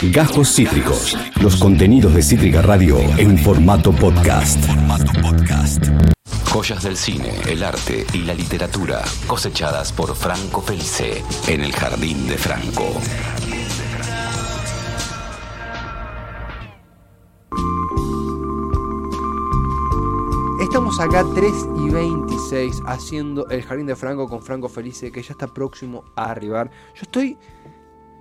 Gajos Cítricos. Los contenidos de Cítrica Radio en formato podcast. Joyas del cine, el arte y la literatura cosechadas por Franco Felice en el Jardín de Franco. Estamos acá 3 y 26 haciendo el Jardín de Franco con Franco Felice que ya está próximo a arribar. Yo estoy...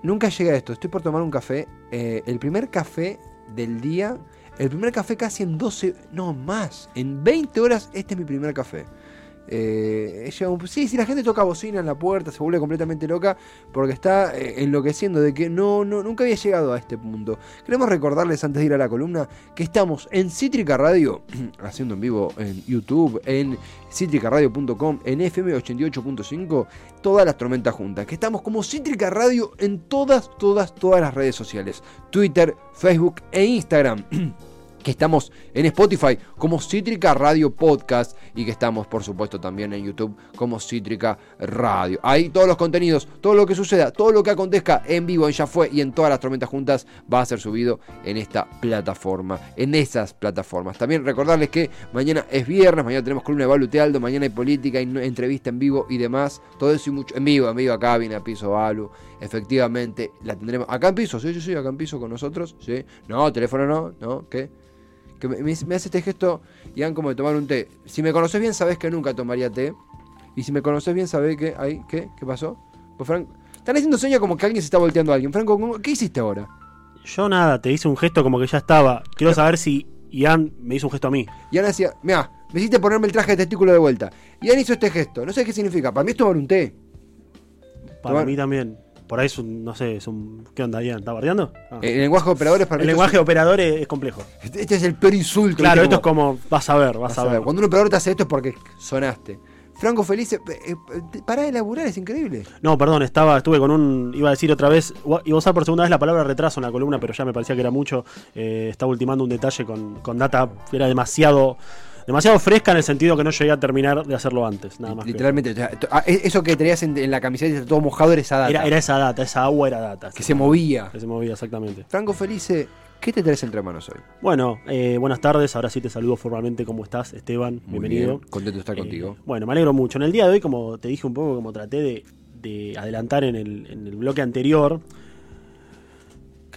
Nunca llegué a esto, estoy por tomar un café. eh, el primer café del día. El primer café casi en 12... No, más. En 20 horas este es mi primer café. Eh, sí, sí, la gente toca bocina en la puerta, se vuelve completamente loca porque está eh, enloqueciendo de que no, no, nunca había llegado a este punto. Queremos recordarles antes de ir a la columna que estamos en Cítrica Radio, haciendo en vivo en YouTube, en citricaradio.com, en FM 88.5, todas las tormentas juntas. Que estamos como Cítrica Radio en todas, todas, todas las redes sociales: Twitter, Facebook e Instagram. que estamos en Spotify como Cítrica Radio Podcast y que estamos por supuesto también en YouTube como Cítrica Radio. Ahí todos los contenidos, todo lo que suceda, todo lo que acontezca en vivo en Ya Fue y en todas las tormentas juntas va a ser subido en esta plataforma, en esas plataformas. También recordarles que mañana es viernes, mañana tenemos columna de Balu Tealdo, mañana hay política, hay entrevista en vivo y demás. Todo eso y mucho en vivo, en vivo acá viene a piso Balu. Efectivamente, la tendremos acá en piso, sí, yo soy acá en piso con nosotros, sí. No, teléfono no, no, ¿qué? que me, me- hace este gesto y dan como de tomar un té. Si me conoces bien, sabes que nunca tomaría té. Y si me conoces bien, sabés que. Ahí, ¿Qué? ¿Qué pasó? Pues Frank. Están haciendo señas como que alguien se está volteando a alguien. Franco, ¿cómo- ¿qué hiciste ahora? Yo nada, te hice un gesto como que ya estaba. Quiero saber si Ian me hizo un gesto a mí. Y Ana decía, mira, me hiciste ponerme el traje de testículo de vuelta. Y Ana hizo este gesto. No sé qué significa. Para mí es tomar un té. Para Tomar- mí también. Por ahí es un, no sé, es un... ¿Qué onda, Ian? ¿Está bardeando? Ah. El lenguaje de operadores para el lenguaje de operadores es complejo. es- Este es el peor insulto. Claro, esto es como, vas a ver, vas, Vas a a ver. Cuando un operador te hace esto es porque sonaste. Franco Felice, eh, eh, pará de laburar, es increíble. No, perdón, estaba, estuve con un. Iba a decir otra vez. Iba a usar por segunda vez la palabra retraso en la columna, pero ya me parecía que era mucho. Eh, estaba ultimando un detalle con, con data era demasiado. Demasiado fresca en el sentido que no llegué a terminar de hacerlo antes, nada más. que- Literalmente, o sea, to- ah, e- eso que tenías en, en la camiseta y todo mojado era esa data. Era, era esa data, esa agua era data. que se movía. Que se movía, exactamente. Franco Felice, ¿qué te traes entre manos hoy? Bueno, eh, buenas tardes. Ahora sí te saludo formalmente. ¿Cómo estás, Esteban? Muy Bienvenido. bien, contento de estar Eh, contigo. Bueno, me alegro mucho. En el día de hoy, como te dije un poco, como traté de, de adelantar en el, en el bloque anterior,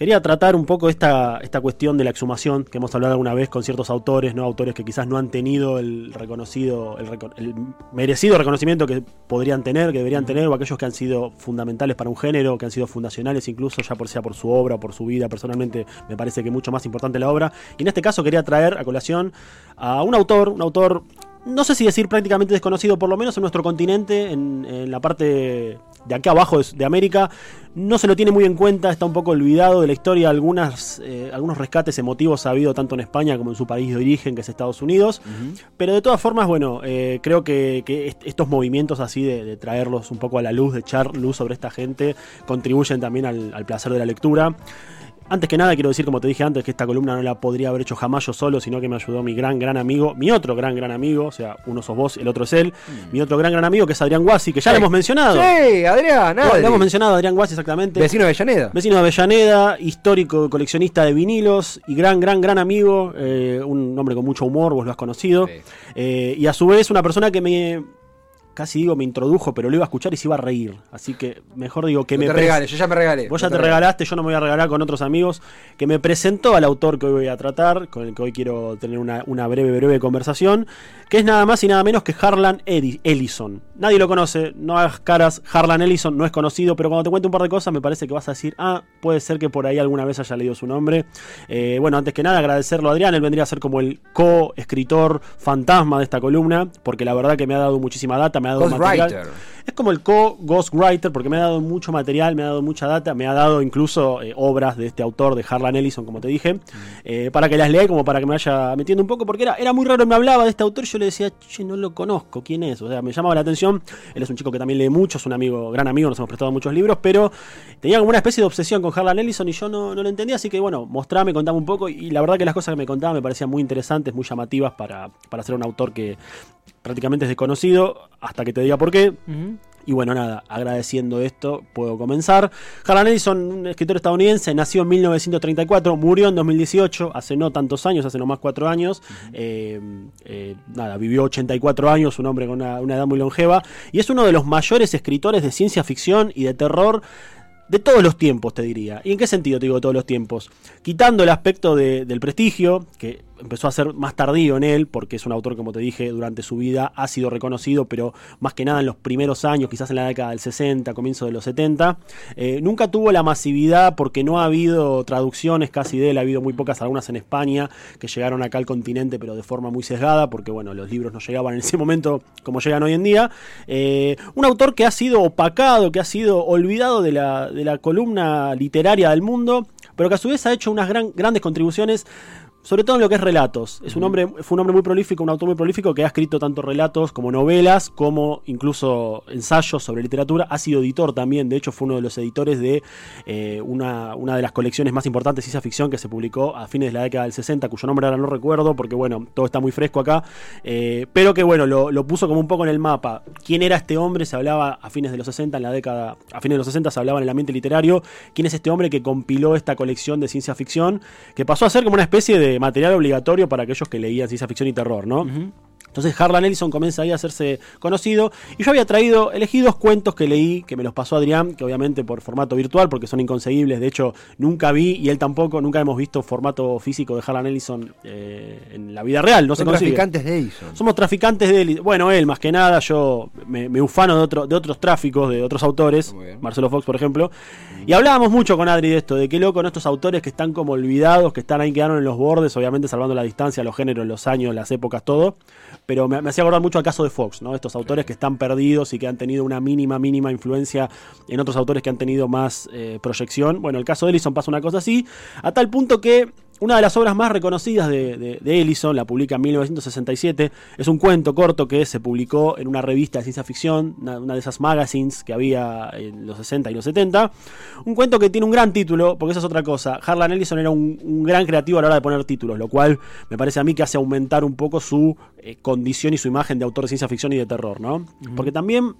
quería tratar un poco esta, esta cuestión de la exhumación que hemos hablado alguna vez con ciertos autores, ¿no? Autores que quizás no han tenido el reconocido, el, el merecido reconocimiento que podrían tener, que deberían tener, o aquellos que han sido fundamentales para un género, que han sido fundacionales incluso, ya por sea por su obra o por su vida. Personalmente me parece que mucho más importante la obra. Y en este caso quería traer a colación a un autor, un autor no sé si decir prácticamente desconocido, por lo menos en nuestro continente, en, en la parte de acá abajo de, de América, no se lo tiene muy en cuenta, está un poco olvidado de la historia, algunas, eh, algunos rescates emotivos ha habido tanto en España como en su país de origen, que es Estados Unidos, pero de todas formas, bueno, eh, creo que, que est- estos movimientos así de, de traerlos un poco a la luz, de echar luz sobre esta gente, contribuyen también al, al placer de la lectura. Antes que nada, quiero decir, como te dije antes, que esta columna no la podría haber hecho jamás yo solo, sino que me ayudó mi gran, gran amigo, mi otro gran, gran amigo, o sea, uno sos vos, el otro es él, mi otro gran, gran amigo, que es Adrián Guasi, que ya Sí. lo hemos mencionado. Sí, Adrián, nada. lo hemos mencionado, Adrián Guasi, exactamente. Vecino de Avellaneda. Vecino de Avellaneda, histórico coleccionista de vinilos y gran, gran, gran amigo, eh, un hombre con mucho humor, vos lo has conocido. Sí. Eh, y a su vez una persona que me, casi digo me introdujo, pero lo iba a escuchar y se iba a reír. Así que mejor digo que No me... te regales, yo ya me regalé. Vos No ya te regalaste, yo no me voy a regalar con otros amigos, que me presentó al autor que hoy voy a tratar, con el que hoy quiero tener una, una breve, breve conversación, que es nada más y nada menos que Harlan Ellison. Nadie lo conoce, no hagas caras, Harlan Ellison no es conocido, pero cuando te cuente un par de cosas me parece que vas a decir, ah, puede ser que por ahí alguna vez haya leído su nombre. Eh, bueno, antes que nada agradecerlo a Adrián, él vendría a ser como el co-escritor fantasma de esta columna, porque la verdad que me ha dado muchísima data, me ha dado material. Ghostwriter. Es como el co-ghostwriter porque me ha dado mucho material, me ha dado mucha data, me ha dado incluso eh, obras de este autor, de Harlan Ellison, como te dije, eh, para que las lea y como para que me vaya metiendo un poco, porque era, era muy raro, me hablaba de este autor, yo le decía, che, no lo conozco, ¿quién es? O sea, me llamaba la atención, él es un chico que también lee mucho, es un amigo, gran amigo, nos hemos prestado muchos libros, pero tenía como una especie de obsesión con Harlan Ellison y yo no, no lo entendía, así que bueno, mostrame, contame un poco, y la verdad que las cosas que me contaba me parecían muy interesantes, muy llamativas para, para ser un autor que prácticamente es desconocido, hasta que te diga por qué. Y bueno, nada, agradeciendo esto, puedo comenzar. Harlan Ellison, un escritor estadounidense, nació en 1934, murió en 2018, hace no tantos años, hace nomás cuatro años. Eh, eh, nada, vivió 84 años, un hombre con una, una edad muy longeva. Y es uno de los mayores escritores de ciencia ficción y de terror de todos los tiempos, te diría. ¿Y en qué sentido te digo todos los tiempos? Quitando el aspecto de- del prestigio, que empezó a ser más tardío en él, porque es un autor, como te dije, durante su vida ha sido reconocido, pero más que nada en los primeros años, quizás en la década del 60, comienzo de los 70. Eh, nunca tuvo la masividad porque no ha habido traducciones casi de él, ha habido muy pocas, algunas en España, que llegaron acá al continente, pero de forma muy sesgada, porque bueno, los libros no llegaban en ese momento como llegan hoy en día. Eh, un autor que ha sido opacado, que ha sido olvidado de la, de la columna literaria del mundo, pero que a su vez ha hecho unas gran- grandes contribuciones sobre todo en lo que es relatos. Es un hombre, fue un hombre muy prolífico, un autor muy prolífico que ha escrito tanto relatos como novelas, como incluso ensayos sobre literatura. Ha sido editor también, de hecho fue uno de los editores de eh, una, una de las colecciones más importantes de ciencia ficción que se publicó a fines de la década del 60, cuyo nombre ahora no recuerdo porque bueno, todo está muy fresco acá, eh, pero que bueno, lo, lo puso como un poco en el mapa. ¿Quién era este hombre? Se hablaba a fines de los 60, en la década, a fines de los 60 se hablaba en el ambiente literario. ¿Quién es este hombre que compiló esta colección de ciencia ficción? Que pasó a ser como una especie de material obligatorio para aquellos que leían ciencia ficción y terror, ¿no? Entonces Harlan Ellison comienza ahí a hacerse conocido y yo había traído, elegí dos cuentos que leí, que me los pasó Adrián, que obviamente por formato virtual, porque son inconseguibles, de hecho nunca vi y él tampoco, nunca hemos visto formato físico de Harlan Ellison eh, en la vida real, no consigue. traficantes de Edison. Somos traficantes de él. Bueno, él más que nada, yo me, me ufano de, otro, de otros tráficos, de otros autores. Marcelo Fox, por ejemplo. Y hablábamos mucho con Adri de esto, de qué loco, ¿no? estos autores que están como olvidados, que están ahí, quedaron en los bordes, obviamente salvando la distancia, los géneros, los años, las épocas, todo. Pero me, me hacía acordar mucho al caso de Fox, ¿no? Estos autores que están perdidos y que han tenido una mínima, mínima influencia en otros autores que han tenido más eh, proyección. Bueno, el caso de Ellison pasa una cosa así, a tal punto que una de las obras más reconocidas de, de- de Ellison, la publica en 1967, es un cuento corto que se publicó en una revista de ciencia ficción, una, una de esas magazines que había en los 60 y los 70. Un cuento que tiene un gran título, porque esa es otra cosa. Harlan Ellison era un, un gran creativo a la hora de poner títulos, lo cual me parece a mí que hace aumentar un poco su eh, condición y su imagen de autor de ciencia ficción y de terror, ¿no? Porque también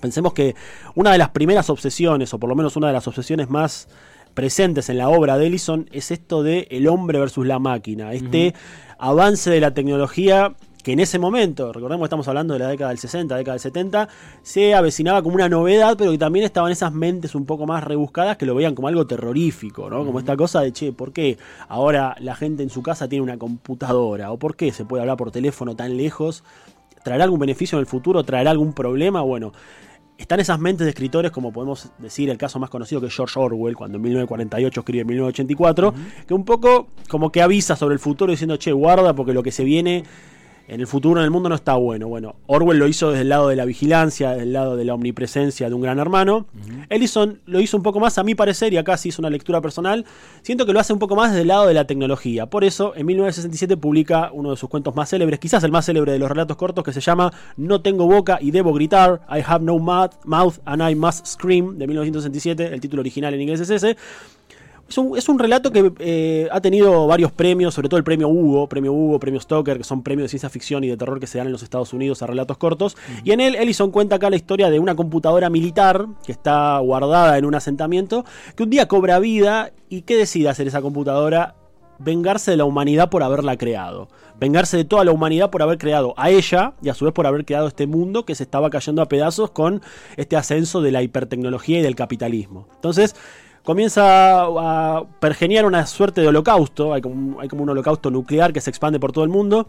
Pensemos que una de las primeras obsesiones, o por lo menos una de las obsesiones más presentes en la obra de Ellison, es esto de el hombre versus la máquina. Este avance de la tecnología que en ese momento, recordemos que estamos hablando de la década del 60, década del 70, se avecinaba como una novedad, pero que también estaban esas mentes un poco más rebuscadas que lo veían como algo terrorífico, ¿no? Como esta cosa de, che, ¿por qué ahora la gente en su casa tiene una computadora? ¿O por qué se puede hablar por teléfono tan lejos? ¿Traerá algún beneficio en el futuro? ¿Traerá algún problema? Bueno, están esas mentes de escritores, como podemos decir el caso más conocido que es George Orwell, cuando en 1948 escribe en 1984, que un poco como que avisa sobre el futuro diciendo, che, guarda porque lo que se viene en el futuro en el mundo no está bueno. Bueno, Orwell lo hizo desde el lado de la vigilancia, desde el lado de la omnipresencia de un gran hermano. Ellison lo hizo un poco más, a mi parecer, y acá sí hizo una lectura personal, siento que lo hace un poco más desde el lado de la tecnología. Por eso, en 1967 publica uno de sus cuentos más célebres, quizás el más célebre de los relatos cortos, que se llama No tengo boca y debo gritar, I have no mouth, mouth and I must scream, de 1967, el título original en inglés es ese. Es un, es un relato que eh, ha tenido varios premios, sobre todo el premio Hugo, premio Hugo, premio Stoker, que son premios de ciencia ficción y de terror que se dan en los Estados Unidos a relatos cortos. Y en él, Ellison cuenta acá la historia de una computadora militar que está guardada en un asentamiento, que un día cobra vida y ¿qué decide hacer esa computadora? Vengarse de la humanidad por haberla creado. Vengarse de toda la humanidad por haber creado a ella y a su vez por haber creado este mundo que se estaba cayendo a pedazos con este ascenso de la hipertecnología y del capitalismo. Entonces, comienza a pergeniar una suerte de holocausto, hay como, un, hay como un holocausto nuclear que se expande por todo el mundo.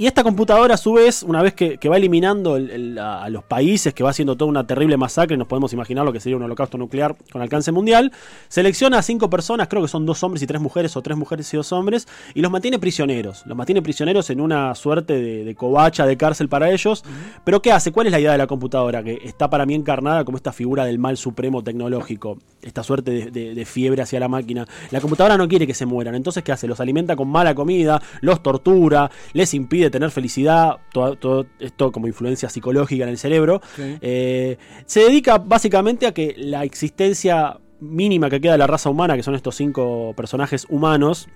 Y esta computadora, a su vez, una vez que, que va eliminando el, el, a, los países, que va haciendo toda una terrible masacre, nos podemos imaginar lo que sería un holocausto nuclear con alcance mundial, selecciona a cinco personas, creo que son dos hombres y tres mujeres, o tres mujeres y dos hombres, y los mantiene prisioneros. Los mantiene prisioneros en una suerte de, de covacha, de cárcel para ellos. Uh -huh. Pero ¿qué hace? ¿Cuál es la idea de la computadora? Que está para mí encarnada como esta figura del mal supremo tecnológico, esta suerte de, de, de fiebre hacia la máquina. La computadora no quiere que se mueran, entonces ¿qué hace? Los alimenta con mala comida, los tortura, les impide tener felicidad, todo, todo, esto como influencia psicológica en el cerebro. Eh, se dedica básicamente a que la existencia mínima que queda de la raza humana, que son estos cinco personajes humanos,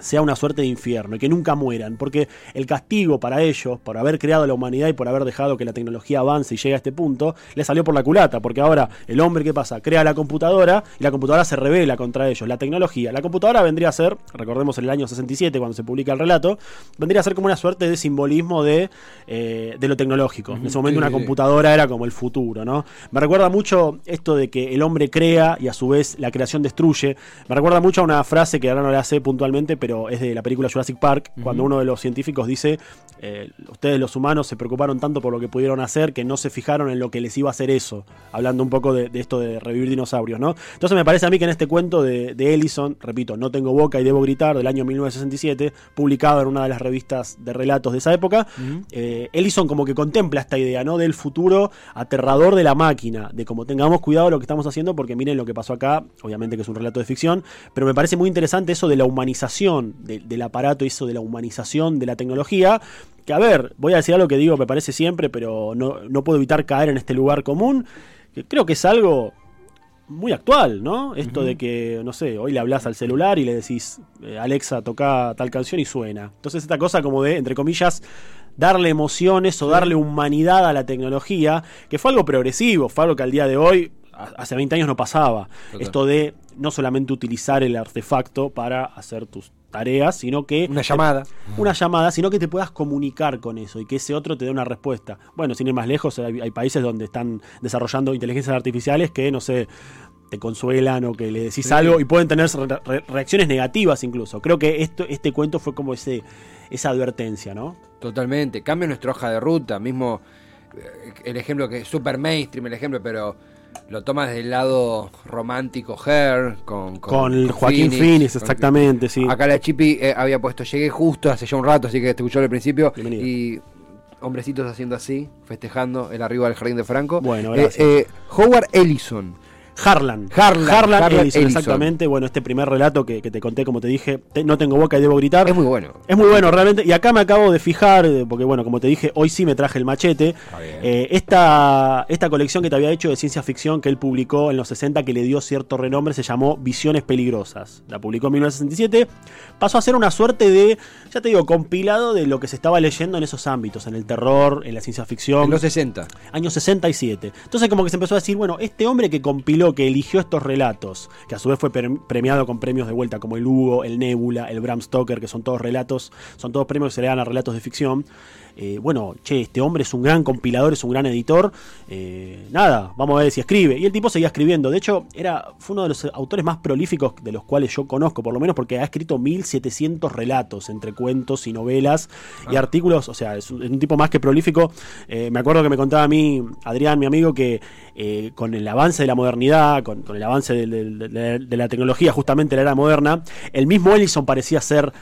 sea una suerte de infierno y que nunca mueran, porque el castigo para ellos, por haber creado la humanidad y por haber dejado que la tecnología avance y llegue a este punto, le salió por la culata, porque ahora el hombre, ¿qué pasa? Crea la computadora y la computadora se revela contra ellos, la tecnología. La computadora vendría a ser, recordemos en el año 67 cuando se publica el relato, vendría a ser como una suerte de simbolismo de, eh, de lo tecnológico. En ese momento una computadora era como el futuro, ¿no? Me recuerda mucho esto de que el hombre crea y a su vez la creación destruye. Me recuerda mucho a una frase que ahora no la sé puntualmente, pero es de la película Jurassic Park, cuando uno de los científicos dice, eh, ustedes los humanos se preocuparon tanto por lo que pudieron hacer que no se fijaron en lo que les iba a hacer eso, hablando un poco de, de esto de revivir dinosaurios, ¿no? Entonces me parece a mí que en este cuento de, de Ellison, repito, No tengo boca y debo gritar, del año 1967, publicado en una de las revistas de relatos de esa época, eh, Ellison como que contempla esta idea, ¿no? Del futuro aterrador de la máquina, de cómo tengamos cuidado de lo que estamos haciendo, porque miren lo que pasó acá, obviamente que es un relato de ficción, pero me parece muy interesante eso de la humanización de- del aparato, eso de la humanización de la tecnología, que a ver, voy a decir algo que digo, me parece siempre, pero no, no puedo evitar caer en este lugar común, que creo que es algo muy actual, ¿no? Esto de que, no sé, hoy le hablas al celular y le decís, eh, Alexa, toca tal canción y suena. Entonces esta cosa como de, entre comillas, darle emociones o darle humanidad a la tecnología, que fue algo progresivo, fue algo que al día de hoy, hace 20 años no pasaba. Total. Esto de no solamente utilizar el artefacto para hacer tus tareas, sino que Una llamada. una llamada, sino que te puedas comunicar con eso y que ese otro te dé una respuesta. Bueno, sin ir más lejos, hay, hay países donde están desarrollando inteligencias artificiales que, no sé, te consuelan o que le decís Sí. algo y pueden tener re- re- reacciones negativas incluso. Creo que esto, este cuento fue como ese, esa advertencia, ¿no? Totalmente. Cambia nuestra hoja de ruta. Mismo eh, el ejemplo que es super mainstream, el ejemplo, pero lo tomas desde el lado romántico, Her, con, Con, el Joaquín Phoenix, con- exactamente, sí. Acá la Chipi eh, había puesto, llegué justo hace ya un rato, así que te escuchó al principio. Bienvenido. Y hombrecitos haciendo así, festejando el arriba del jardín de Franco. Bueno, Eh, gracias. eh, Howard Ellison. Harlan. Harlan, Harlan Ellison, Ellison. exactamente. Bueno, este primer relato que, que te conté, como te dije, te- no tengo boca y debo gritar. Es muy bueno. Es muy bueno, realmente. Y acá me acabo de fijar, porque bueno, como te dije, hoy sí me traje el machete. Eh, esta, esta colección que te había hecho de ciencia ficción que él publicó en los 60, que le dio cierto renombre, se llamó Visiones Peligrosas. La publicó en 1967. Pasó a ser una suerte de, ya te digo, compilado de lo que se estaba leyendo en esos ámbitos, en el terror, en la ciencia ficción En los 60. año 67. Entonces como que se empezó a decir, bueno, este hombre que compiló, que eligió estos relatos, que a su vez fue pre- premiado con premios de vuelta, como el Hugo, el Nebula, el Bram Stoker, que son todos relatos, son todos premios que se le dan a relatos de ficción. Eh, bueno, che, este hombre es un gran compilador, es un gran editor. eh, nada, vamos a ver si escribe. Y el tipo seguía escribiendo. De hecho, era, fue uno de los autores más prolíficos de los cuales yo conozco, por lo menos porque ha escrito 1700 relatos entre cuentos y novelas y artículos. O sea, es un, es un tipo más que prolífico. Eh, me acuerdo que me contaba a mí, Adrián, mi amigo, que con el avance de la modernidad, con, con el avance de, de- de- de la tecnología, justamente la era moderna, el mismo Ellison parecía ser.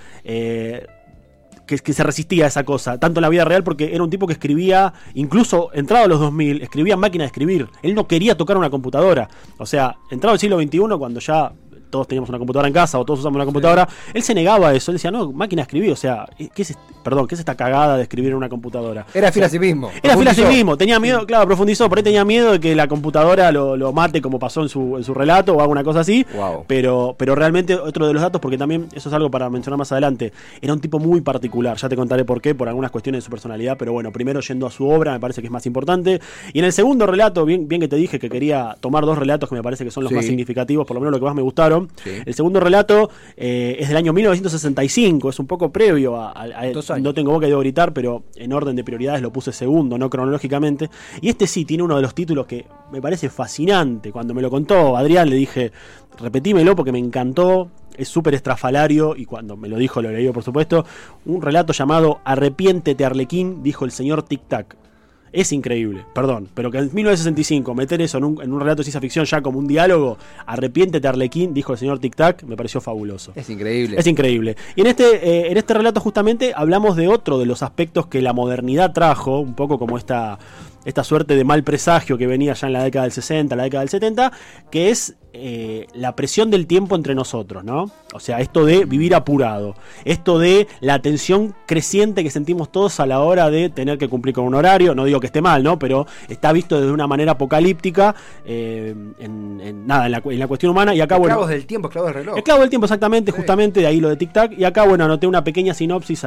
Que, que se resistía a esa cosa, tanto en la vida real, porque era un tipo que escribía, incluso entrado a los 2000, escribía en máquina de escribir. Él no quería tocar una computadora. O sea, entrado al siglo XXI, cuando ya todos teníamos una computadora en casa o todos usamos una computadora, él se negaba a eso. Él decía, no, máquina de escribir. O sea, ¿qué es, perdón, ¿qué es esta cagada de escribir en una computadora? Era fiel a sí mismo. Era fiel a sí mismo, tenía miedo, claro, profundizó, por ahí tenía miedo de que la computadora lo, lo mate como pasó en su, en su relato o alguna cosa así. Wow. Pero, pero realmente otro de los datos, porque también eso es algo para mencionar más adelante, era un tipo muy particular, ya te contaré por qué, por algunas cuestiones de su personalidad, pero bueno, primero yendo a su obra, me parece que es más importante. Y en el segundo relato, bien, bien que te dije que quería tomar dos relatos que me parece que son los Sí. más significativos, por lo menos lo que más me gustaron. Sí. El segundo relato eh, es del año 1965, es un poco previo a, a- a- No tengo boca y debo gritar, pero en orden de prioridades lo puse segundo, no cronológicamente. Y este sí tiene uno de los títulos que me parece fascinante. Cuando me lo contó Adrián le dije, repetímelo porque me encantó. Es súper estrafalario y cuando me lo dijo lo leí por supuesto. Un relato llamado Arrepiéntete Arlequín, dijo el señor Tic Tac. Es increíble, perdón, pero que en 1965 meter eso en un, en un relato de ciencia ficción ya como un diálogo, arrepiéntete Arlequín, dijo el señor Tic Tac, me pareció fabuloso. Es increíble. Es increíble. Y en este, eh, en este relato justamente hablamos de otro de los aspectos que la modernidad trajo, un poco como esta, esta suerte de mal presagio que venía ya en la década del 60, la década del 70, que es eh, la presión del tiempo entre nosotros, ¿no? O sea, esto de vivir apurado, esto de la tensión creciente que sentimos todos a la hora de tener que cumplir con un horario, no digo que esté mal, ¿no? Pero está visto desde una manera apocalíptica, eh, en, nada, en la, cuestión humana, y acá, esclavos bueno... del tiempo, esclavos del reloj. Esclavos del tiempo, exactamente, justamente, de ahí lo de Tic Tac, y acá, bueno, anoté una pequeña sinopsis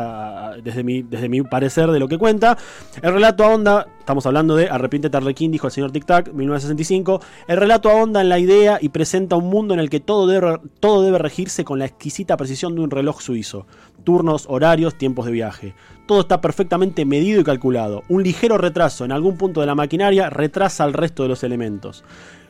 desde, mi, desde mi parecer de lo que cuenta. El relato ahonda, estamos hablando de Arrepiente Arlequín, dijo el señor Tic Tac, 1965, el relato ahonda en la idea y presenta un mundo en el que todo debe, todo debe regirse con la exquisita precisión de un reloj suizo. Turnos, horarios, tiempos de viaje. Todo está perfectamente medido y calculado. Un ligero retraso en algún punto de la maquinaria retrasa al resto de los elementos.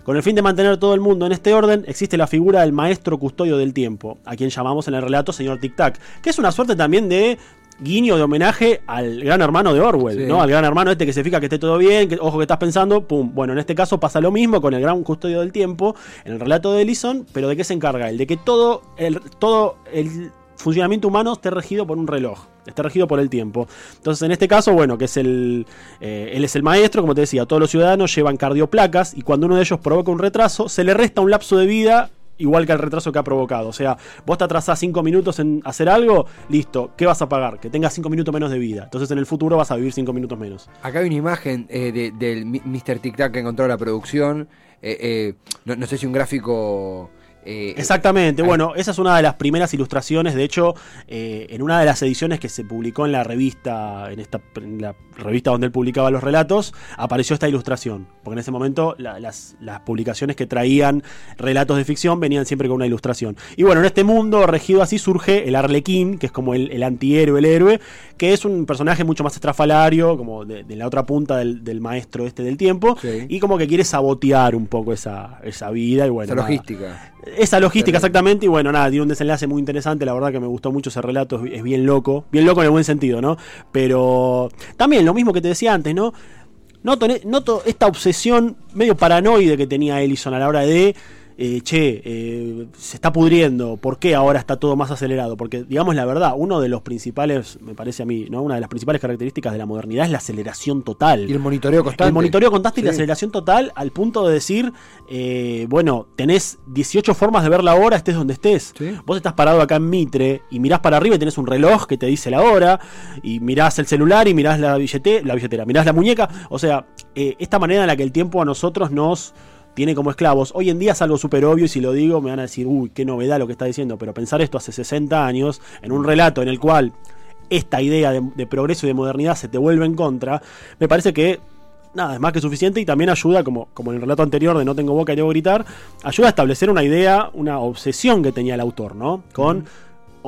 Con el fin de mantener todo el mundo en este orden, existe la figura del maestro custodio del tiempo, a quien llamamos en el relato señor Tic Tac, que es una suerte también de guiño de homenaje al gran hermano de Orwell, ¿no? Al gran hermano este que se fija que esté todo bien, que ojo que estás pensando, pum. Bueno, en este caso pasa lo mismo con el gran custodio del tiempo, en el relato de Ellison, pero ¿de qué se encarga él? De que todo el, todo el funcionamiento humano esté regido por un reloj, esté regido por el tiempo. Entonces, en este caso, bueno, que es el. Eh, él es el maestro, como te decía, todos los ciudadanos llevan cardioplacas y cuando uno de ellos provoca un retraso, se le resta un lapso de vida igual que el retraso que ha provocado. O sea, vos te atrasás 5 minutos en hacer algo, listo, ¿qué vas a pagar? Que tengas 5 minutos menos de vida. Entonces en el futuro vas a vivir 5 minutos menos. Acá hay una imagen eh, del Mr. Tic Tac que encontró la producción. Eh, eh, no, sé si un gráfico eh, Exactamente, bueno, esa es una de las primeras ilustraciones, de hecho, eh, en una de las ediciones que se publicó en la revista, en esta la revista donde él publicaba los relatos, apareció esta ilustración, porque en ese momento las, publicaciones que traían relatos de ficción venían siempre con una ilustración. Y bueno, en este mundo regido así surge el Arlequín, que es como el, antihéroe, el héroe, que es un personaje mucho más estrafalario, como de, la otra punta del, maestro este del tiempo, y como que quiere sabotear un poco esa, esa vida y bueno. Esa logística esa logística, exactamente, y bueno, nada, tiene un desenlace muy interesante, la verdad que me gustó mucho ese relato, es, bien loco, bien loco en el buen sentido, ¿no? Pero también lo mismo que te decía antes, ¿no? Noto, noto esta obsesión medio paranoide que tenía Ellison a la hora de eh, che, eh, se está pudriendo, ¿por qué ahora está todo más acelerado? Porque, digamos la verdad, uno de los principales, me parece a mí, ¿no? Una de las principales características de la modernidad es la aceleración total. Y el monitoreo constante. El monitoreo constante y la aceleración total al punto de decir, eh, bueno, tenés 18 formas de ver la hora, estés donde estés. Vos estás parado acá en Mitre y mirás para arriba y tenés un reloj que te dice la hora, y mirás el celular y mirás la billetera, la billetera, mirás la muñeca. O sea, esta manera en la que el tiempo a nosotros nos tiene como esclavos. Hoy en día es algo súper obvio y si lo digo me van a decir, uy, qué novedad lo que está diciendo, pero pensar esto hace 60 años, en un relato en el cual esta idea de, progreso y de modernidad se te vuelve en contra, me parece que nada, es más que suficiente y también ayuda, como, como en el relato anterior de No tengo boca y debo gritar, ayuda a establecer una idea, una obsesión que tenía el autor, ¿no? Con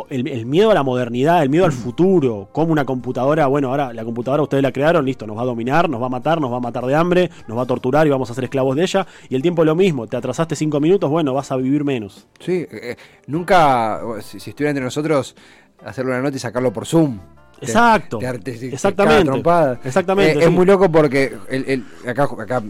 el, miedo a la modernidad, el miedo al mm. futuro, como una computadora, bueno, ahora la computadora ustedes la crearon, listo, nos va a dominar, nos va a matar, nos va a matar de hambre, nos va a torturar y vamos a ser esclavos de ella. Y el tiempo es lo mismo, te atrasaste cinco minutos, bueno, vas a vivir menos. Sí, eh, nunca, si, si, estuviera entre nosotros, hacerle una nota y sacarlo por Zoom. Exacto. exactamente. Exactamente. Eh, es muy loco porque el, acá, acá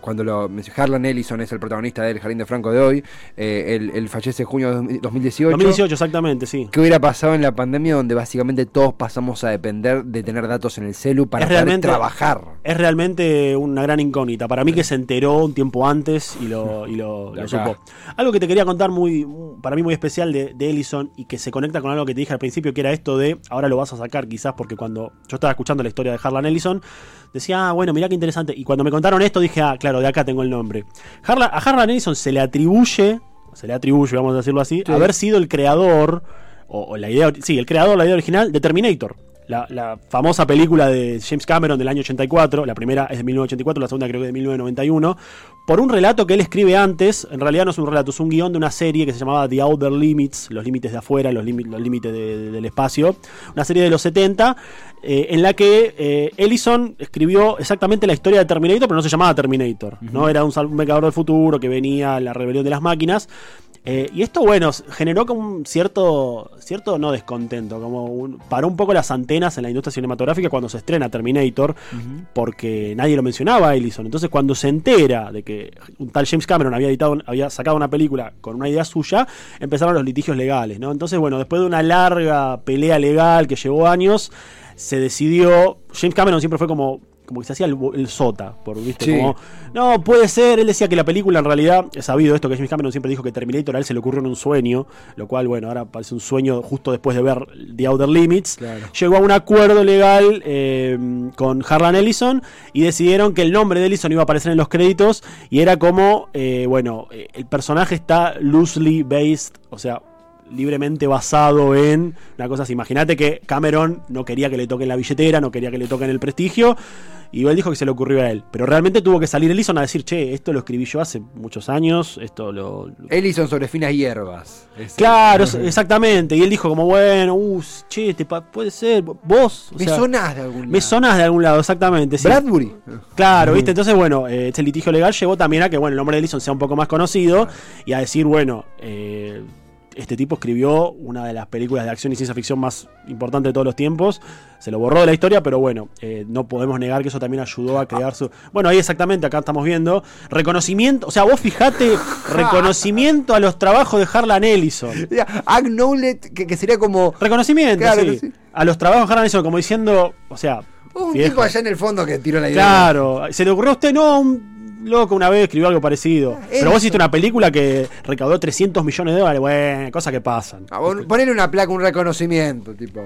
cuando lo Harlan Ellison es el protagonista del Jardín de Franco de hoy, eh, él, fallece en junio de 2018. 2018, exactamente, sí. ¿Qué hubiera pasado en la pandemia donde básicamente todos pasamos a depender de tener datos en el celu para poder trabajar? Es realmente una gran incógnita. Para mí que se enteró un tiempo antes y lo, y lo, supo. Algo que te quería contar muy, para mí muy especial de, de Ellison y que se conecta con algo que te dije al principio, que era esto de, ahora lo vas a sacar quizás porque cuando yo estaba escuchando la historia de Harlan Ellison, decía, ah, bueno, mira qué interesante. Y cuando me contaron esto dije, ah, claro, de acá tengo el nombre. a Harlan Ellison se le atribuye, se le atribuye, vamos a decirlo así, haber sido el creador, o, la idea, sí, el creador, la idea original de Terminator. La, famosa película de James Cameron del año 84, la primera es de 1984, la segunda creo que es de 1991, por un relato que él escribe antes, en realidad no es un relato, es un guion de una serie que se llamaba The Outer Limits, los límites de afuera, los límites del espacio, una serie de los 70, eh, en la que eh, Ellison escribió exactamente la historia de Terminator, pero no se llamaba Terminator, ¿no? Era un, un del futuro que venía a la rebelión de las máquinas. Eh, y esto, bueno, generó como un cierto, cierto no descontento, como paró un poco las antenas en la industria cinematográfica cuando se estrena Terminator, porque nadie lo mencionaba a Ellison. Entonces, cuando se entera de que un tal James Cameron había editado, había sacado una película con una idea suya, empezaron los litigios legales, ¿no? Entonces, bueno, después de una larga pelea legal que llevó años, se decidió. James Cameron siempre fue como como que se hacía el, sota, por viste, Sí. como, no, puede ser, él decía que la película en realidad, he sabido esto, que James Cameron siempre dijo que Terminator a él se le ocurrió en un sueño, lo cual, bueno, ahora parece un sueño justo después de ver The Outer Limits, Claro. llegó a un acuerdo legal eh, con Harlan Ellison y decidieron que el nombre de Ellison iba a aparecer en los créditos y era como, eh, bueno, eh, el personaje está loosely based, o sea, libremente basado en una cosa así. Imagínate que Cameron no quería que le toquen la billetera, no quería que le toquen el prestigio. Y él dijo que se le ocurrió a él. Pero realmente tuvo que salir Ellison a decir, che, esto lo escribí yo hace muchos años, esto lo... lo- Ellison sobre finas hierbas. Ese. Claro, exactamente. Y él dijo como, bueno, uh, che, te puede ser, vos... o Me sea, sonás de algún Me lado. sonás de algún lado, exactamente. sí. Bradbury. Claro, ¿viste? Entonces, bueno, eh, este litigio legal llevó también a que, bueno, el nombre de Ellison sea un poco más conocido y a decir, bueno, eh, este tipo escribió una de las películas de acción y ciencia ficción más importantes de todos los tiempos. Se lo borró de la historia, pero bueno, eh, no podemos negar que eso también ayudó a crear su. Bueno, ahí exactamente, acá estamos viendo. Reconocimiento, o sea, vos fijate, reconocimiento a los trabajos de Harlan Ellison. Ya, Acknowledge, que, que sería como Reconocimiento, Claro, sí. sí. A los trabajos de Harlan Ellison, como diciendo, o sea. un viejo. tipo allá en el fondo que tiró la idea. Claro, se le ocurrió a usted, no, un loco una vez escribió algo parecido. Pero vos hiciste una película que recaudó 300 millones de dólares, bueno, cosas que pasan. Ah, vos Ponele una placa, un reconocimiento, tipo.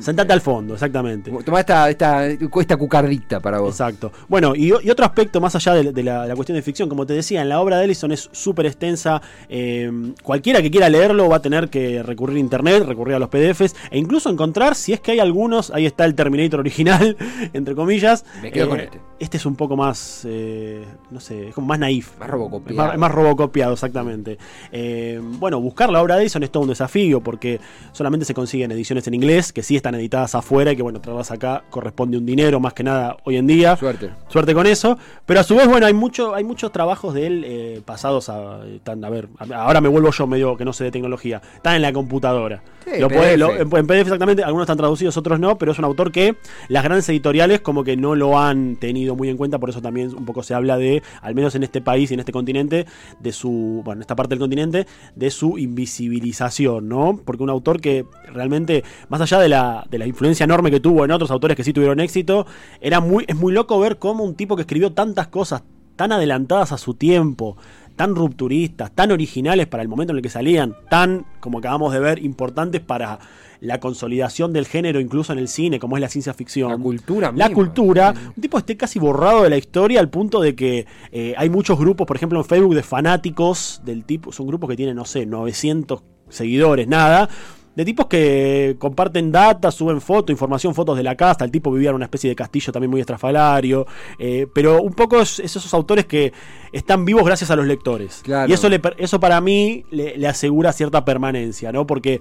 Sentate al fondo, exactamente. Tomá esta, esta, esta cucardita para vos. Exacto. Bueno, y, y otro aspecto más allá de, de la, la cuestión de ficción, como te decía, en la obra de Ellison es súper extensa. eh, cualquiera que quiera leerlo va a tener que recurrir a internet, recurrir a los PDFs e incluso encontrar, si es que hay algunos, ahí está el Terminator original, entre comillas. Me quedo Eh, con este. Este es un poco más, eh, no sé, es como más naif. Más robocopiado. Es más, más robocopiado, exactamente. Eh, bueno, buscar la obra de Edison es todo un desafío porque solamente se consiguen ediciones en inglés, que sí están editadas afuera y que, bueno, traerlas acá corresponde un dinero más que nada hoy en día. Suerte. Suerte con eso. Pero a su vez, bueno, hay mucho, hay muchos trabajos de él eh, pasados a. a ver, ahora me vuelvo yo medio que no sé de tecnología. Están en la computadora. Sí, Lo podés- lo- en, en PDF exactamente, algunos están traducidos, otros no, pero es un autor que las grandes editoriales como que no lo han tenido muy en cuenta, por eso también un poco se habla de, al menos en este país y en este continente, de su, bueno, en esta parte del continente, de su invisibilización, ¿no? Porque un autor que realmente, más allá de la, de la influencia enorme que tuvo en otros autores que sí tuvieron éxito, era muy, es muy loco ver cómo un tipo que escribió tantas cosas tan adelantadas a su tiempo, tan rupturistas, tan originales para el momento en el que salían, tan, como acabamos de ver, importantes para la consolidación del género, incluso en el cine, como es la ciencia ficción. La cultura La misma. cultura. Un tipo esté casi borrado de la historia al punto de que eh, hay muchos grupos, por ejemplo, en Facebook de fanáticos del tipo, son grupos que tienen, no sé, 900 seguidores, nada. De tipos que comparten data, suben fotos, información, fotos de la casa. El tipo vivía en una especie de castillo también muy estrafalario. eh, pero un poco es, es esos autores que están vivos gracias a los lectores. Claro. Y eso, le, eso para mí le, le asegura cierta permanencia, ¿no? Porque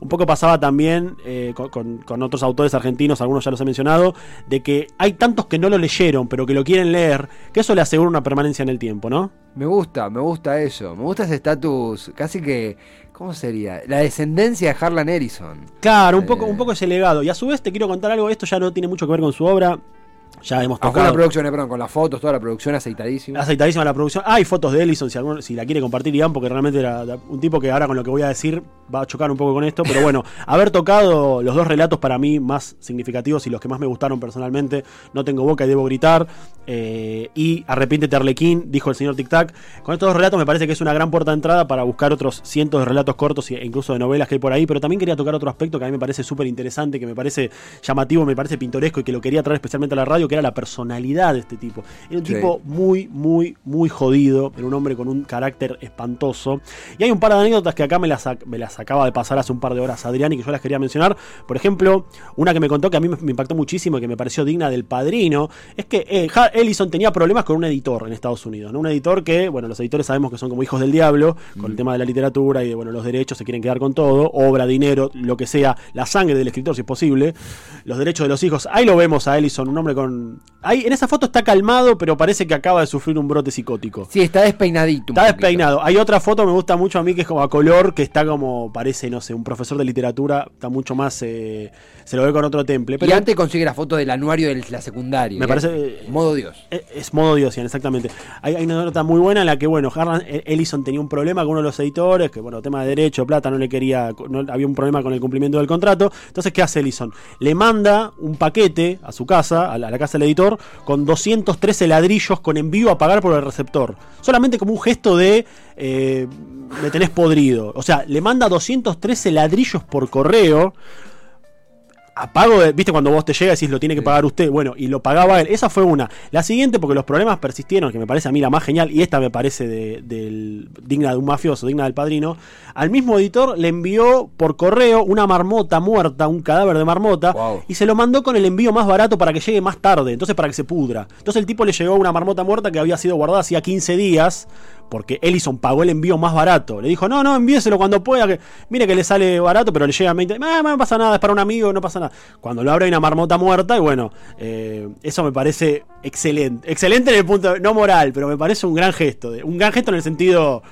un poco pasaba también eh, con, con- con otros autores argentinos, algunos ya los he mencionado, de que hay tantos que no lo leyeron, pero que lo quieren leer, que eso le asegura una permanencia en el tiempo, ¿no? Me gusta, me gusta eso. Me gusta ese estatus, casi que. ¿Cómo sería? La descendencia de Harlan Ellison. Claro, un poco, Eh. un poco ese legado. Y a su vez te quiero contar algo, esto ya no tiene mucho que ver con su obra. Ya hemos Ah, tocado. la producción, eh, perdón, con las fotos, toda la producción aceitadísima. Aceitadísima la producción. Hay fotos de Ellison, si, la quiere compartir, Ian, porque realmente era era un tipo que ahora con lo que voy a decir va a chocar un poco con esto. Pero bueno, haber tocado los dos relatos para mí más significativos y los que más me gustaron personalmente, No tengo boca y debo gritar, eh, y Arrepiéntete Arlequín, dijo el señor Tic Tac. Con estos dos relatos me parece que es una gran puerta de entrada para buscar otros cientos de relatos cortos e incluso de novelas que hay por ahí. Pero también quería tocar otro aspecto que a mí me parece súper interesante, que me parece llamativo, me parece pintoresco y que lo quería traer especialmente a la radio, que era la personalidad de este tipo. Era un Sí. tipo muy, muy, muy jodido. Era un hombre con un carácter espantoso. Y hay un par de anécdotas que acá me las, me las acaba de pasar hace un par de horas Adrián y que yo las quería mencionar. Por ejemplo, una que me contó que a mí me, impactó muchísimo y que me pareció digna del padrino. Es que eh, Ellison tenía problemas con un editor en Estados Unidos. ¿no? Un editor que, bueno, los editores sabemos que son como hijos del diablo con el tema de la literatura y de bueno, los derechos, se quieren quedar con todo. Obra, dinero, lo que sea. La sangre del escritor, si es posible. Los derechos de los hijos. Ahí lo vemos a Ellison, un hombre con. Ahí en esa foto está calmado, pero parece que acaba de sufrir un brote psicótico. Sí, está despeinadito. Está poquito. despeinado. Hay otra foto, me gusta mucho a mí, que es como a color, que está como parece, no sé, un profesor de literatura, está mucho más, eh, se lo ve con otro temple. y Pero antes consigue la foto del anuario de la secundaria. Me ¿eh? parece- Modo Dios. es, es modo Diosian, exactamente. Hay, hay una nota muy buena en la que, bueno, Harlan eh, Ellison tenía un problema con uno de los editores, que, bueno, tema de derecho, plata, no le quería, no, había un problema con el cumplimiento del contrato. Entonces, ¿qué hace Ellison? Le manda un paquete a su casa, a la, a la casa del editor, con 213 ladrillos con envío a pagar por el receptor. Solamente como un gesto de eh, me tenés podrido. O sea, le manda 213 ladrillos por correo. Pago de, viste cuando vos te llegas y decís lo tiene que pagar usted, bueno, y lo pagaba él. Esa fue una. La siguiente, porque los problemas persistieron, que me parece a mí la más genial, y esta me parece de, del- digna de un mafioso, digna del padrino. Al mismo editor le envió por correo una marmota muerta, un cadáver de marmota, Wow. y se lo mandó con el envío más barato para que llegue más tarde, entonces para que se pudra. Entonces el tipo le llegó una marmota muerta que había sido guardada hacía 15 días, porque Ellison pagó el envío más barato. Le dijo, no, no, envíeselo cuando pueda, que mire que le sale barato, pero le llega a 20. "Ah, no pasa nada, es para un amigo, no pasa nada. Cuando lo abre hay una marmota muerta, y bueno, eh, eso me parece excelente. Excelente en el punto, no moral, pero me parece un gran gesto. un gran gesto en el sentido...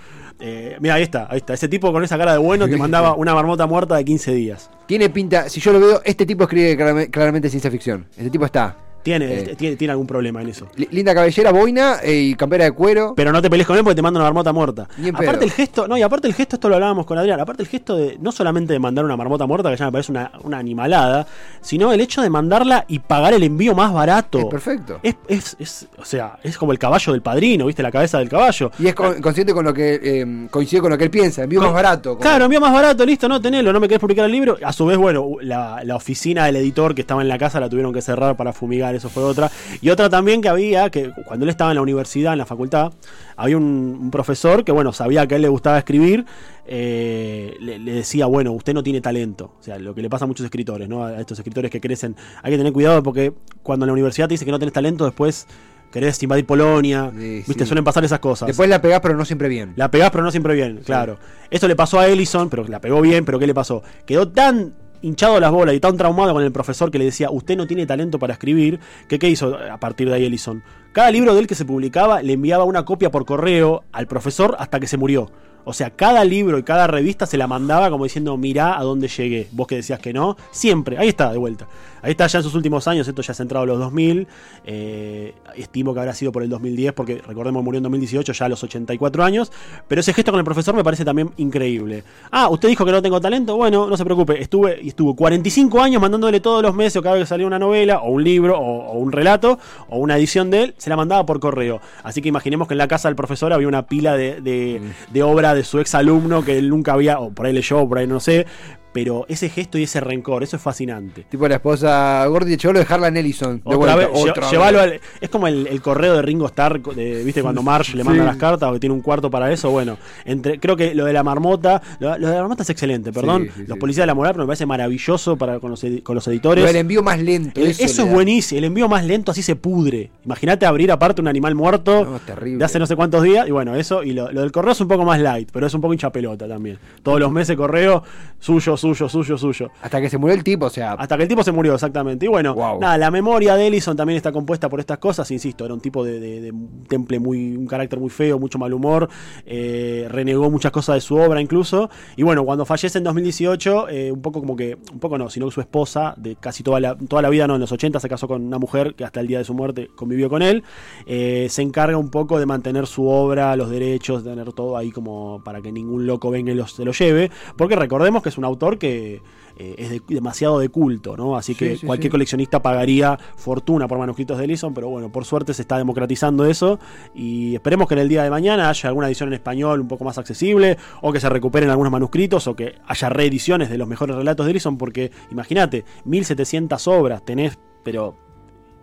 eh, mira, ahí está, ahí está. Ese tipo con esa cara de bueno te mandaba una marmota muerta de 15 días. Tiene pinta, si yo lo veo, este tipo escribe clarame- claramente ciencia ficción. Este tipo está. Tiene, Eh. tiene, tiene algún problema en eso. Li- Linda cabellera, boina eh, y campera de cuero. Pero no te pelees con él porque te manda una marmota muerta. Aparte el gesto, no, y aparte el gesto, esto lo hablábamos con Adrián, aparte el gesto de no solamente de mandar una marmota muerta, que ya me parece una, una animalada, sino el hecho de mandarla y pagar el envío más barato. Es perfecto. Es, es, es- o sea, es como el caballo del padrino, ¿viste? La cabeza del caballo. Y es con- consciente con lo que eh, coincide con lo que él piensa. Envío más barato. como- Claro, envío más barato, listo, no tenelo, no me querés publicar el libro. A su vez, bueno, la, la oficina del editor que estaba en la casa la tuvieron que cerrar para fumigar, eso fue otra. Y otra también que había, que cuando él estaba en la universidad, en la facultad, había un, un profesor que, bueno, sabía que a él le gustaba escribir, eh, le, le decía, bueno, usted no tiene talento. O sea, lo que le pasa a muchos escritores, ¿no? A estos escritores que crecen. Hay que tener cuidado porque cuando en la universidad te dice que no tenés talento, después querés invadir Polonia, Sí, ¿viste? sí. Suelen pasar esas cosas. Después la pegás, pero no siempre bien. La pegás, pero no siempre bien, claro. Eso le pasó a Ellison, pero la pegó bien, pero ¿qué le pasó? Quedó tan hinchado las bolas y tan traumado con el profesor que le decía, usted no tiene talento para escribir, ¿qué hizo a partir de ahí Ellison? Cada libro de él que se publicaba le enviaba una copia por correo al profesor hasta que se murió. O sea, cada libro y cada revista se la mandaba como diciendo, mirá a dónde llegué. Vos que decías que no, siempre. Ahí está, de vuelta. Ahí está ya en sus últimos años, esto ya ha entrado a los 2000. eh, estimo que habrá sido por el 2010, porque recordemos murió en 2018, ya a los 84 años. Pero ese gesto con el profesor me parece también increíble. Ah, usted dijo que no tengo talento. Bueno, no se preocupe. Estuve, estuvo 45 años mandándole todos los meses, o cada vez que salía una novela, o un libro, o, o un relato, o una edición de él, se la mandaba por correo. Así que imaginemos que en la casa del profesor había una pila de, de, de obra de su ex alumno que él nunca había, o por ahí leyó, o por ahí no sé. Pero ese gesto y ese rencor, eso es fascinante. Tipo la esposa Gordy llévalo de Harlan Ellison. De Otra vuelta, vez, otra llevalo vez. al- es como el, el correo de Ringo Starr, de- ¿viste? Cuando Marsh le manda Sí. las cartas o que tiene un cuarto para eso. Bueno, entre, creo que lo de la marmota, lo, lo de la marmota es excelente, perdón. Sí, sí, Los policías de la moral, pero me parece maravilloso para con los, con los Pero editores. el envío más lento. El- eso es buenísimo, el envío más lento así se pudre. Imagínate abrir aparte un animal muerto No, terrible. de hace no sé cuántos días. Y bueno, eso, y lo, lo del correo es un poco más light, pero es un poco hincha pelota también. Todos los meses correo, suyo, suyo, suyo, suyo. Hasta que se murió el tipo, o sea. Hasta que el tipo se murió, exactamente. Y bueno, Wow. nada, la memoria de Ellison también está compuesta por estas cosas. Insisto, era un tipo de, de- de un temple muy, un carácter muy feo, mucho mal humor. eh, renegó muchas cosas de su obra incluso. Y bueno, cuando fallece en 2018, eh, un poco como que, un poco no, sino que su esposa, de casi toda la, toda la vida, no, en los 80 se casó con una mujer que hasta el día de su muerte convivió con él. eh, se encarga un poco de mantener su obra, los derechos, de tener todo ahí como para que ningún loco venga y los- se lo lleve. Porque recordemos que es un autor que eh, es de- demasiado de culto, ¿no? Así que Sí, sí, cualquier sí. coleccionista pagaría fortuna por manuscritos de Ellison, pero bueno, por suerte se está democratizando eso y esperemos que en el día de mañana haya alguna edición en español un poco más accesible o que se recuperen algunos manuscritos o que haya reediciones de los mejores relatos de Ellison porque imagínate, 1700 obras tenés, pero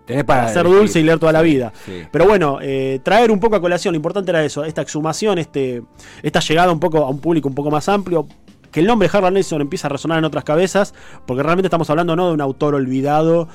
Tenés para ser dulce y leer toda la Sí, vida. sí. Pero bueno, eh, traer un poco a colación, lo importante era eso, esta exhumación, este, esta llegada un poco a un público un poco más amplio, que el nombre Harlan Ellison empieza a resonar en otras cabezas, porque realmente estamos hablando no de un autor olvidado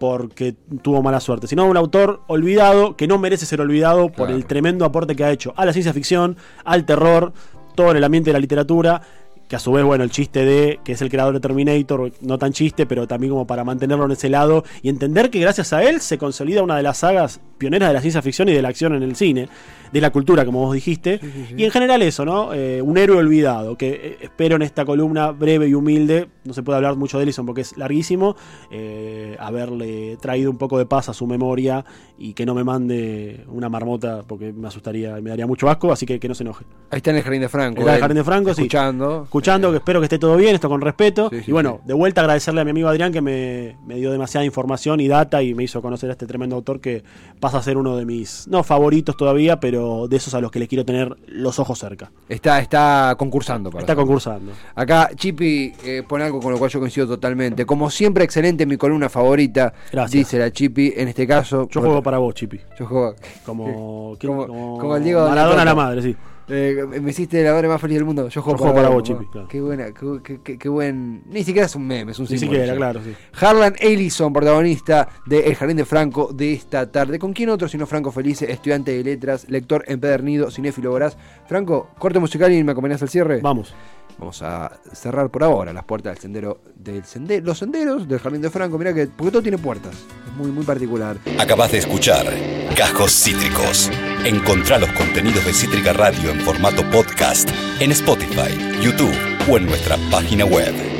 porque tuvo mala suerte, sino de un autor olvidado que no merece ser olvidado por el tremendo aporte que ha hecho a la ciencia ficción, al terror, todo en el ambiente de la literatura que a su vez, bueno, el chiste de que es el creador de Terminator, no tan chiste, pero también como para mantenerlo en ese lado y entender que gracias a él se consolida una de las sagas pioneras de la ciencia ficción y de la acción en el cine, de la cultura, como vos dijiste, y en general eso, ¿no? Eh, un héroe olvidado, que eh, espero en esta columna breve y humilde, no se puede hablar mucho de Ellison porque es larguísimo, eh, haberle traído un poco de paz a su memoria y que no me mande una marmota porque me asustaría, me daría mucho asco, así que que no se enoje. Ahí está en el Jardín de Franco. Está en el Jardín de Franco, sí. escuchando. Escuchando, que espero que esté todo bien, esto con respeto. Sí, sí, y bueno, sí. de vuelta agradecerle a mi amigo Adrián que me, me dio demasiada información y data y me hizo conocer a este tremendo autor que pasa a ser uno de mis, no favoritos todavía, pero de esos a los que les quiero tener los ojos cerca. Está, está concursando. Para Está concursando. Acá Chipi eh, pone algo con lo cual yo coincido totalmente. Como siempre, excelente mi columna favorita. Gracias. Dice la Chipi. En este caso. Yo juego para vos, Chipi. Yo juego. Como. Como- Como como el Diego Maradona a la madre, sí. Eh, me hiciste la madre más feliz del mundo. Yo juego, Yo juego para vos. Chipi, claro. Qué buena, qué, qué- qué- buen. Ni siquiera es un meme, es un Ni símbolo siquiera, claro, sí. Harlan Ellison, protagonista de El Jardín de Franco de esta tarde. ¿Con quién otro sino Franco Felice, estudiante de letras, lector empedernido, cinéfilo voraz? Franco, corte musical y me acompañas al cierre. Vamos. Vamos a cerrar por ahora las puertas del sendero, del sendero, los senderos del Jardín de Franco. Mira que, porque todo tiene puertas. Es muy, muy particular. Acabas de escuchar Cajos Cítricos. Encontrá los contenidos de Cítrica Radio en formato podcast en Spotify, YouTube o en nuestra página web.